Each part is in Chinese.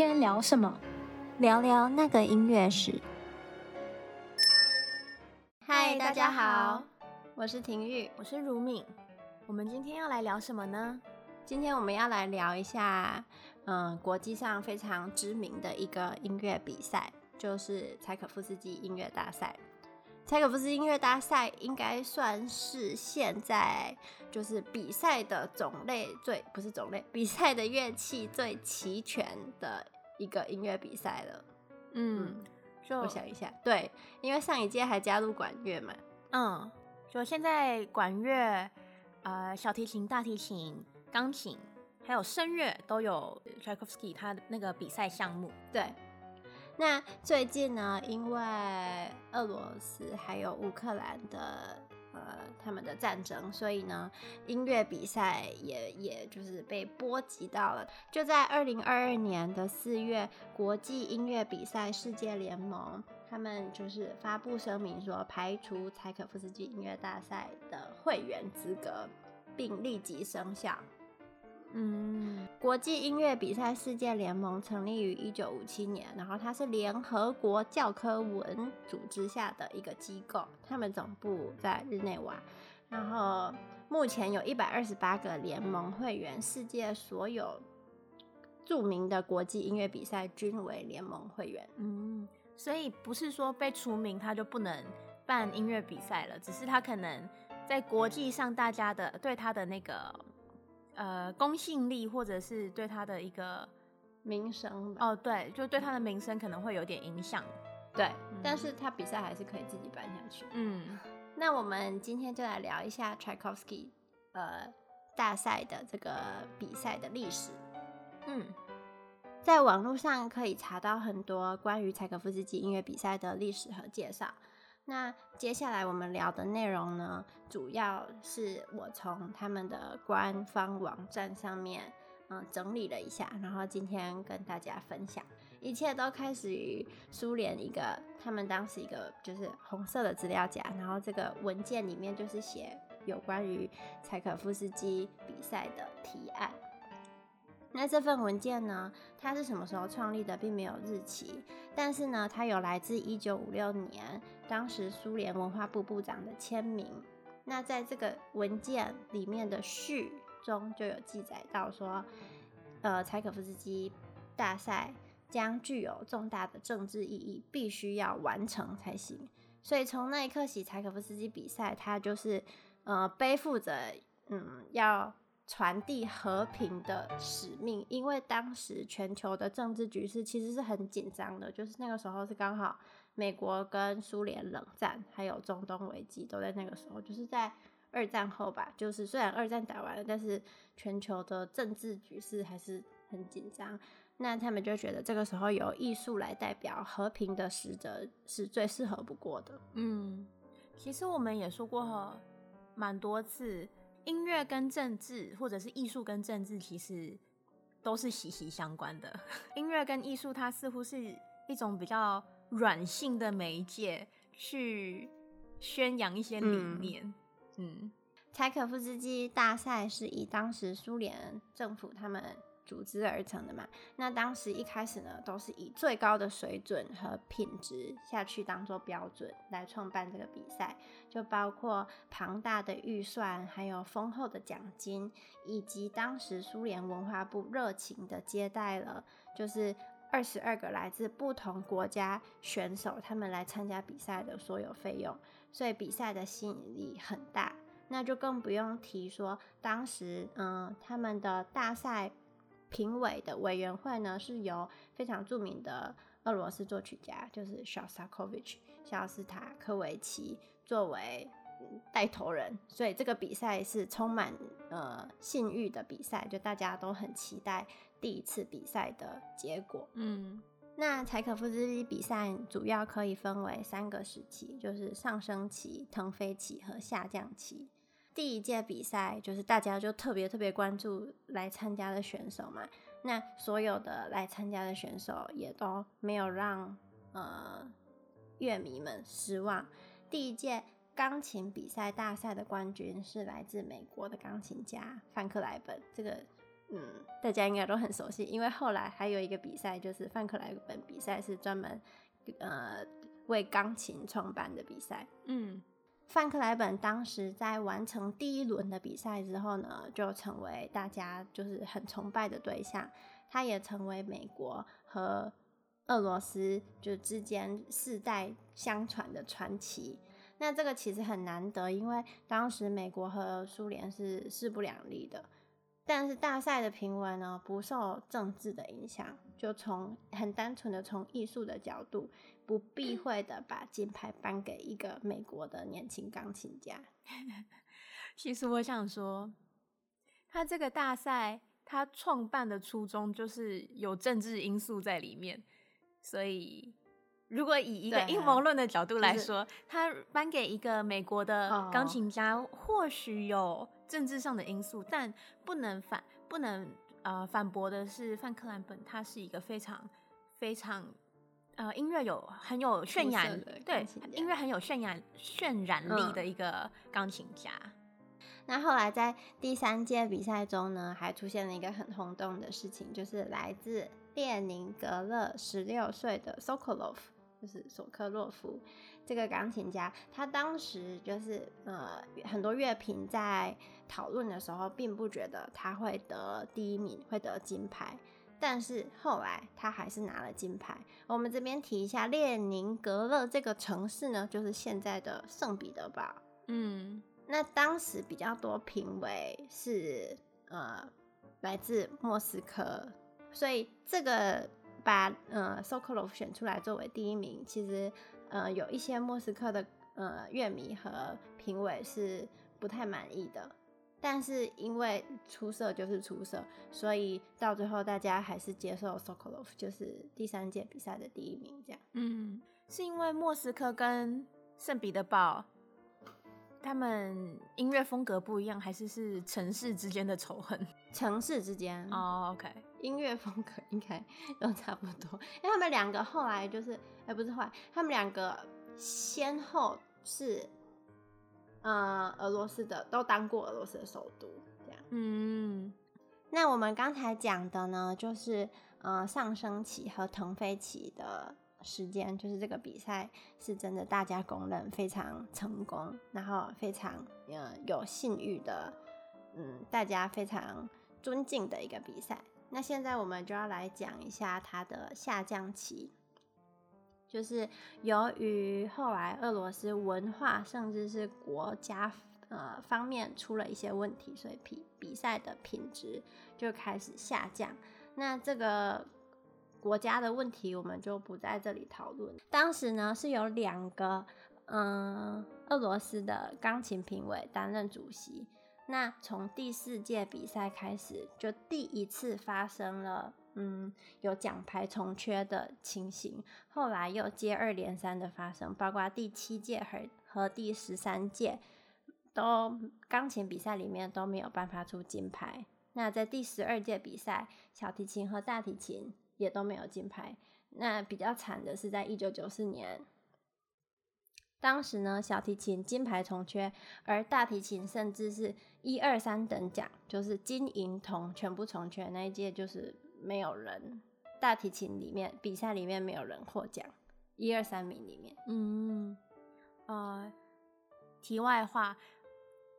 天聊什么？聊聊那个音乐史。嗨，大家好，我是婷玉，我是如敏。我们今天要来聊什么呢？今天我们要来聊一下，嗯，国际上非常知名的一个音乐比赛，就是柴可夫斯基音乐大赛。柴可夫斯基音乐大赛应该算是现在就是比赛的种类最，不是种类，比赛的乐器最齐全的一个音乐比赛了。嗯，就我想一下，对，因为上一届还加入管乐嘛。嗯，就现在管乐、呃，小提琴、大提琴、钢琴，还有声乐都有柴可夫斯基他的那个比赛项目。对。那最近呢，因为俄罗斯还有乌克兰的呃他们的战争，所以呢，音乐比赛也也就是被波及到了。就在二零二二年的四月，国际音乐比赛世界联盟他们就是发布声明说，排除柴可夫斯基音乐大赛的会员资格，并立即生效。嗯，国际音乐比赛世界联盟成立于一九五七年，然后它是联合国教科文组织下的一个机构，他们总部在日内瓦，然后目前有一百二十八个联盟会员，世界所有著名的国际音乐比赛均为联盟会员。嗯，所以不是说被除名他就不能办音乐比赛了，只是他可能在国际上大家的对他的那个。呃，公信力或者是对他的一个名声哦，对，就对他的名声可能会有点影响。对，嗯、但是他比赛还是可以自己办下去。嗯，那我们今天就来聊一下柴可夫斯基呃大赛的这个比赛的历史。嗯，在网络上可以查到很多关于柴可夫斯基音乐比赛的历史和介绍。那接下来我们聊的内容呢，主要是我从他们的官方网站上面，嗯，整理了一下，然后今天跟大家分享。一切都开始于苏联一个他们当时一个就是红色的资料夹，然后这个文件里面就是写有关于柴可夫斯基比赛的提案。那这份文件呢，它是什么时候创立的，并没有日期，但是呢，它有来自一九五六年当时苏联文化部部长的签名。那在这个文件里面的序中就有记载到说，呃，柴可夫斯基大赛将具有重大的政治意义，必须要完成才行。所以从那一刻起，柴可夫斯基比赛，它就是呃背负着嗯要。传递和平的使命，因为当时全球的政治局势其实是很紧张的，就是那个时候是刚好美国跟苏联冷战，还有中东危机都在那个时候，就是在二战后吧。就是虽然二战打完了，但是全球的政治局势还是很紧张。那他们就觉得这个时候由艺术来代表和平的使者是最适合不过的。嗯，其实我们也说过蛮多次。音乐跟政治，或者是艺术跟政治，其实都是息息相关的。音乐跟艺术，它似乎是一种比较软性的媒介，去宣扬一些理念。嗯，嗯，柴可夫斯基大赛是以当时苏联政府他们。组织而成的嘛，那当时一开始呢，都是以最高的水准和品质下去当做标准来创办这个比赛，就包括庞大的预算，还有丰厚的奖金，以及当时苏联文化部热情的接待了，就是二十二个来自不同国家选手，他们来参加比赛的所有费用，所以比赛的吸引力很大，那就更不用提说当时，嗯，他们的大赛。评委的委员会呢，是由非常著名的俄罗斯作曲家，就是肖斯塔科维奇、肖斯塔科维奇作为带头人，所以这个比赛是充满呃信誉的比赛，就大家都很期待第一次比赛的结果。嗯，那柴可夫斯基比赛主要可以分为三个时期，就是上升期、腾飞期和下降期。第一届比赛就是大家就特别特别关注来参加的选手嘛，那所有的来参加的选手也都没有让呃乐迷们失望。第一届钢琴比赛大赛的冠军是来自美国的钢琴家范克莱本，这个嗯，大家应该都很熟悉，因为后来还有一个比赛，就是范克莱本比赛，是专门呃为钢琴创办的比赛。嗯，范克莱本当时在完成第一轮的比赛之后呢，就成为大家就是很崇拜的对象。他也成为美国和俄罗斯就之间世代相传的传奇。那这个其实很难得，因为当时美国和苏联是势不两立的。但是大赛的评委呢，不受政治的影响，就从很单纯的从艺术的角度，不避讳的把金牌颁给一个美国的年轻钢琴家。其实我想说，他这个大赛他创办的初衷就是有政治因素在里面，所以如果以一个阴谋论的角度来说，就是、他颁给一个美国的钢琴家，哦、或许有。政治上的因素，但不能反不能呃反驳的是，范克莱本他是一个非常非常呃音乐有很有渲染对音乐很有渲染渲染力的一个钢琴家。嗯。那后来在第三届比赛中呢，还出现了一个很轰动的事情，就是来自列宁格勒十六岁的 Sokolov，就是索科洛夫。这个钢琴家，他当时就是呃，很多乐评在讨论的时候，并不觉得他会得第一名，会得金牌。但是后来他还是拿了金牌。我们这边提一下，列宁格勒这个城市呢，就是现在的圣彼得堡。嗯，那当时比较多评委是呃来自莫斯科，所以这个把呃 Sokolov 选出来作为第一名，其实。呃，有一些莫斯科的呃乐迷和评委是不太满意的，但是因为出色就是出色，所以到最后大家还是接受 Sokolov，就是第三届比赛的第一名。这样，嗯，是因为莫斯科跟圣彼得堡他们音乐风格不一样，还是是城市之间的仇恨？城市之间哦、oh，OK，音乐风格应该都差不多，因为他们两个后来就是。哎，不是后来，他们两个先后是，呃，俄罗斯的，都当过俄罗斯的首都，这样。嗯，那我们刚才讲的呢，就是呃上升期和腾飞期的时间，就是这个比赛是真的，大家公认非常成功，然后非常呃有信誉的，嗯，大家非常尊敬的一个比赛。那现在我们就要来讲一下它的下降期。就是由于后来俄罗斯文化甚至是国家呃方面出了一些问题，所以比比赛的品质就开始下降。那这个国家的问题我们就不在这里讨论。当时呢是有两个嗯俄罗斯的钢琴评委担任主席。那从第四届比赛开始，就第一次发生了。嗯，有奖牌从缺的情形，后来又接二连三的发生，包括第七届和和第十三届，都钢琴比赛里面都没有办法出金牌。那在第十二届比赛，小提琴和大提琴也都没有金牌。那比较惨的是在一九九四年，当时呢，小提琴金牌从缺，而大提琴甚至是一二三等奖，就是金银铜全部从缺，那一届就是。没有人，大提琴里面比赛里面没有人获奖，一二三名里面，嗯，呃，题外话，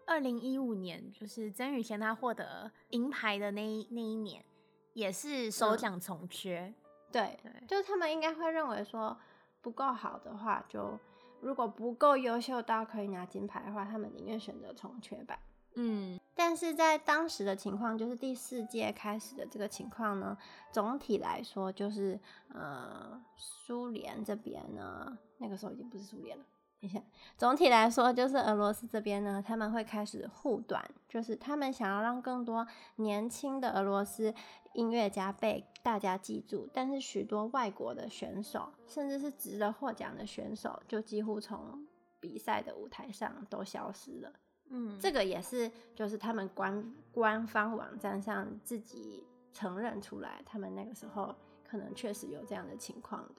二零一五年就是曾宇贤他获得银牌的那一那一年，也是首奖从缺，嗯、对，对，就是他们应该会认为说不够好的话，就如果不够优秀到可以拿金牌的话，他们宁愿选择重缺吧，嗯。但是在当时的情况，就是第四届开始的这个情况呢，总体来说就是，呃，苏联这边呢，那个时候已经不是苏联了。等一下，总体来说就是俄罗斯这边呢，他们会开始护短，就是他们想要让更多年轻的俄罗斯音乐家被大家记住，但是许多外国的选手，甚至是值得获奖的选手，就几乎从比赛的舞台上都消失了。嗯，这个也是，就是他们官官方网站上自己承认出来，他们那个时候可能确实有这样的情况的。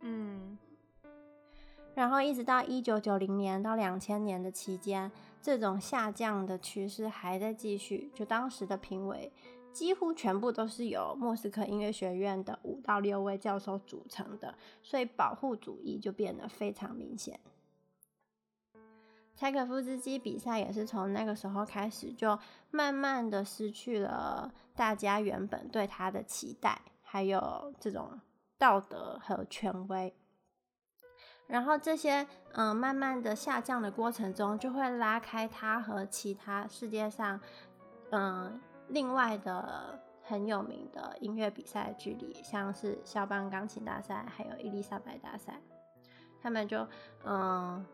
嗯，然后一直到一九九零年到两千年的期间，这种下降的趋势还在继续。就当时的评委几乎全部都是由莫斯科音乐学院的五到六位教授组成的，所以保护主义就变得非常明显。柴可夫斯基比赛也是从那个时候开始，就慢慢的失去了大家原本对他的期待，还有这种道德和权威。然后这些嗯、慢慢的下降的过程中，就会拉开他和其他世界上嗯、另外的很有名的音乐比赛的距离，像是肖邦钢琴大赛，还有伊丽莎白大赛，他们就嗯。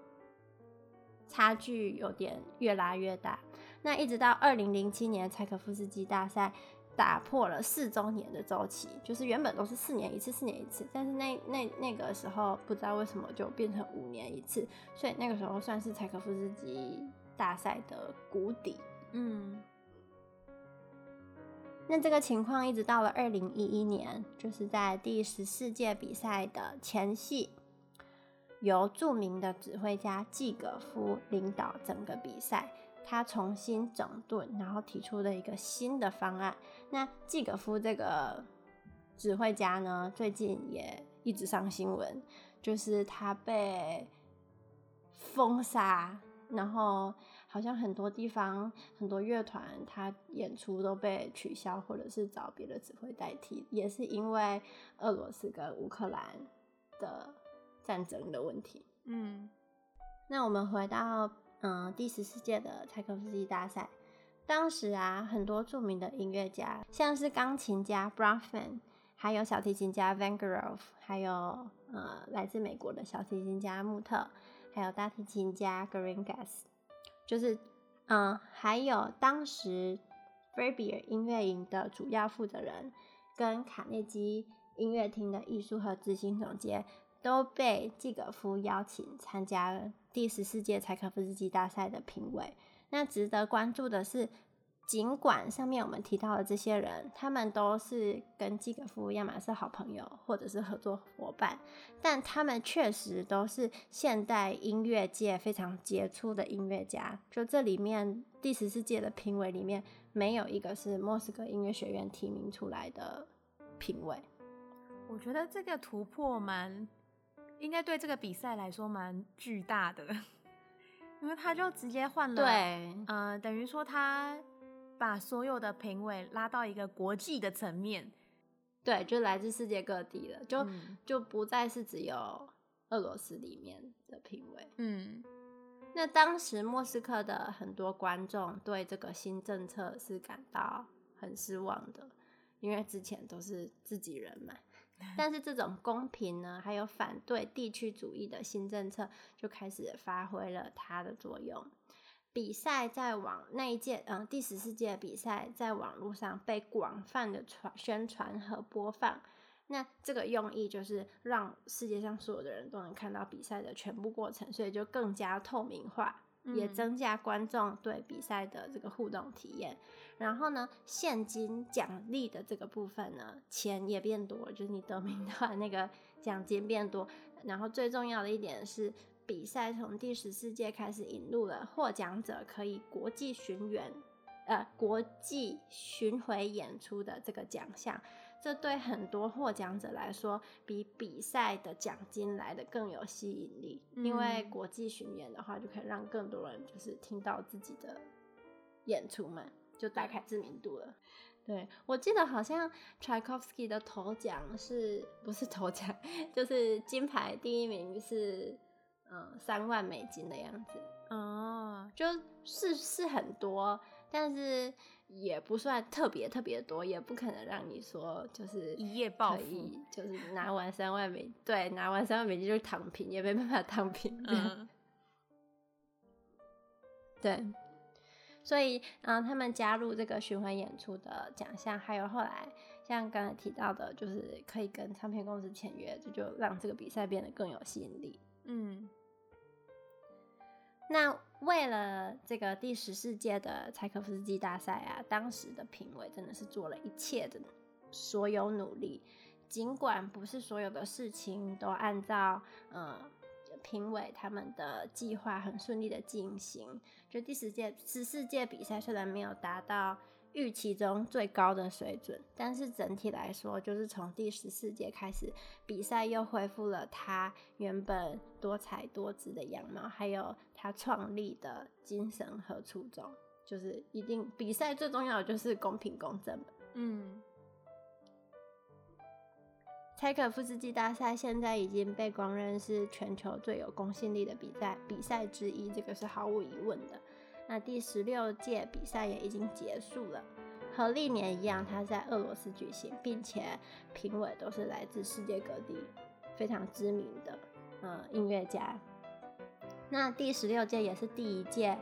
差距有点越拉越大，那一直到二零零七年柴可夫斯基大赛打破了四周年的周期，就是原本都是四年一次，四年一次，但是那那那个时候不知道为什么就变成五年一次，所以那个时候算是柴可夫斯基大赛的谷底。嗯，那这个情况一直到了二零一一年，就是在第十四届比赛的前夕。由著名的指挥家季格夫领导整个比赛，他重新整顿，然后提出了一个新的方案。那季格夫这个指挥家呢，最近也一直上新闻，就是他被封杀，然后好像很多地方很多乐团他演出都被取消，或者是找别的指挥代替，也是因为俄罗斯跟乌克兰的。战争的问题，嗯，那我们回到嗯、第十四届的柴可夫斯基大赛，当时啊很多著名的音乐家，像是钢琴家 Bronfman，还有小提琴家 Vengerov，还有呃来自美国的小提琴家穆特，还有大提琴家 Geringas，就是嗯、还有当时 Fabier 音乐营的主要负责人，跟卡内基音乐厅的艺术和执行总监。都被季格夫邀请参加第十四届柴可夫斯基大赛的评委。那值得关注的是，尽管上面我们提到的这些人，他们都是跟季格夫要么是好朋友，或者是合作伙伴，但他们确实都是现代音乐界非常杰出的音乐家。就这里面第十四届的评委里面，没有一个是莫斯科音乐学院提名出来的评委。我觉得这个突破蛮。应该对这个比赛来说蛮巨大的，因为他就直接换了，对，呃，等于说他把所有的评委拉到一个国际的层面，对，就来自世界各地了，就、嗯、就不再是只有俄罗斯里面的评委。嗯，那当时莫斯科的很多观众对这个新政策是感到很失望的，因为之前都是自己人嘛。但是这种公平呢，还有反对地区主义的新政策，就开始发挥了它的作用。比赛在网那一届，嗯，第十四届比赛在网络上被广泛的传宣传和播放。那这个用意就是让世界上所有的人都能看到比赛的全部过程，所以就更加透明化。也增加观众对比赛的这个互动体验，然后呢，现金奖励的这个部分呢，钱也变多，就是你得名的话，那个奖金变多。然后最重要的一点是，比赛从第十四届开始引入了获奖者可以国际巡演，呃，国际巡回演出的这个奖项。这对很多获奖者来说，比比赛的奖金来得更有吸引力。嗯。因为国际巡演的话，就可以让更多人就是听到自己的演出嘛，就打开知名度了。对，我记得好像 Tchaikovsky 的头奖是不是头奖？就是金牌第一名是嗯三万美金的样子。哦，就是是很多，但是。也不算特别特别多，也不可能让你说就是一夜暴富，就是拿完三万美，对，拿完三万美金就躺平，也没办法躺平。嗯，对，所以，嗯、呃，他们加入这个巡回演出的奖项，还有后来像刚才提到的，就是可以跟唱片公司签约，这就，就让这个比赛变得更有吸引力。嗯。那为了这个第十四届的柴可夫斯基大赛啊，当时的评委真的是做了一切的所有努力，尽管不是所有的事情都按照呃评委他们的计划很顺利的进行，就第十届十四届比赛虽然没有达到预期中最高的水准，但是整体来说，就是从第十四届开始，比赛又恢复了他原本多彩多姿的样貌，还有他创立的精神和初衷，就是一定比赛最重要的就是公平公正。嗯，柴可夫斯基大赛现在已经被公认是全球最有公信力的比赛比赛之一，这个是毫无疑问的。那第十六届比赛也已经结束了，和历年一样，它在俄罗斯举行，并且评委都是来自世界各地非常知名的嗯音乐家。那第十六届也是第一届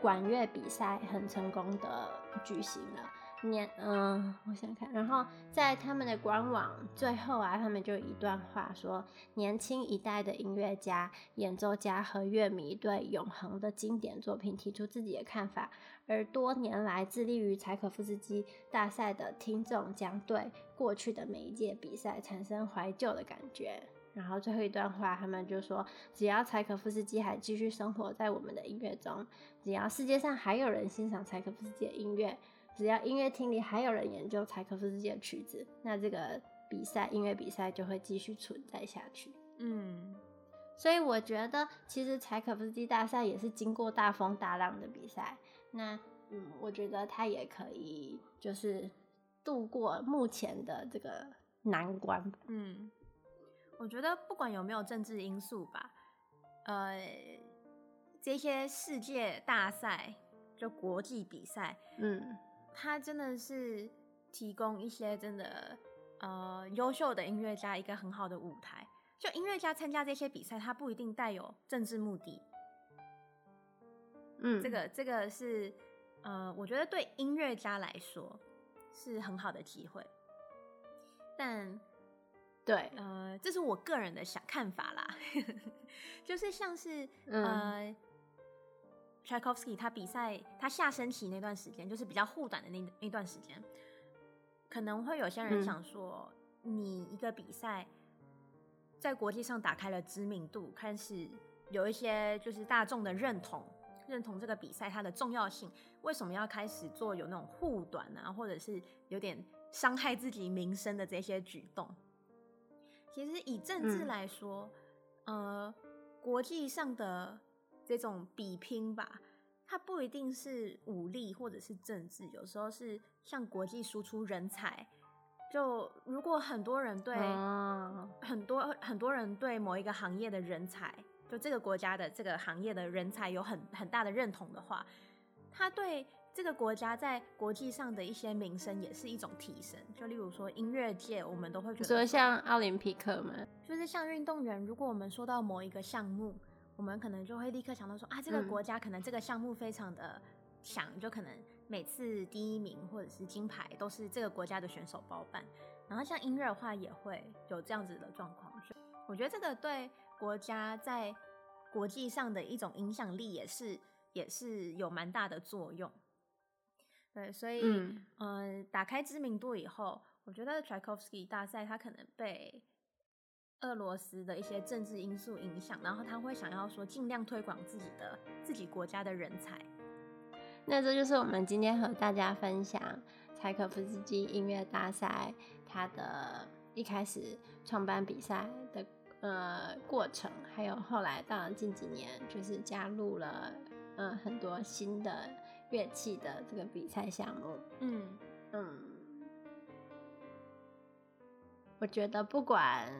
管乐比赛很成功的举行了。年嗯，我想看，然后在他们的官网最后啊，他们就一段话说：年轻一代的音乐家、演奏家和乐迷对永恒的经典作品提出自己的看法，而多年来致力于柴可夫斯基大赛的听众将对过去的每一届比赛产生怀旧的感觉。然后最后一段话，他们就说：只要柴可夫斯基还继续生活在我们的音乐中，只要世界上还有人欣赏柴可夫斯基的音乐。只要音乐厅里还有人研究柴可夫斯基的曲子，那这个比赛音乐比赛就会继续存在下去。嗯，所以我觉得其实柴可夫斯基大赛也是经过大风大浪的比赛。那嗯，我觉得他也可以就是度过目前的这个难关。嗯，我觉得不管有没有政治因素吧，呃，这些世界大赛就国际比赛，嗯。他真的是提供一些真的呃优秀的音乐家一个很好的舞台。就音乐家参加这些比赛，他不一定带有政治目的。嗯，这个这个是呃，我觉得对音乐家来说是很好的机会。但对呃，这是我个人的想看法啦，就是像是呃。嗯 Tchaikovsky 他比赛，他下升旗那段时间，就是比较护短的那那段时间，可能会有些人想说，嗯、你一个比赛在国际上打开了知名度，开始有一些就是大众的认同，认同这个比赛它的重要性，为什么要开始做有那种护短啊，或者是有点伤害自己名声的这些举动？其实以政治来说，嗯、呃，国际上的。这种比拼吧，它不一定是武力或者是政治，有时候是向国际输出人才。就如果很多人对、啊、很多很多人对某一个行业的人才，就这个国家的这个行业的人才有很很大的认同的话，他对这个国家在国际上的一些名声也是一种提升。就例如说音乐界，我们都会觉得说，像奥林匹克嘛，就是像运动员，如果我们说到某一个项目。我们可能就会立刻想到说啊，这个国家可能这个项目非常的强，嗯、就可能每次第一名或者是金牌都是这个国家的选手包办。然后像音乐的话，也会有这样子的状况。我觉得这个对国家在国际上的一种影响力也是也是有蛮大的作用。对，所以嗯、呃，打开知名度以后，我觉得 Tchaikovsky 大赛他可能被。俄罗斯的一些政治因素影响，然后他会想要说尽量推广自己的自己国家的人才。那这就是我们今天和大家分享柴可夫斯基音乐大赛他的一开始创办比赛的呃过程，还有后来到了近几年就是加入了呃很多新的乐器的这个比赛项目。嗯嗯，我觉得不管。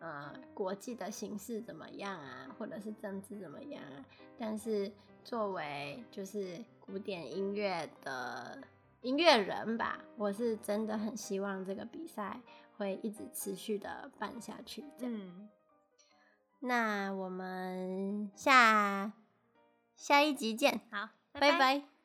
呃，国际的形势怎么样啊，或者是政治怎么样啊？但是作为就是古典音乐的音乐人吧，我是真的很希望这个比赛会一直持续的办下去。嗯，那我们下下一集见，好，拜拜。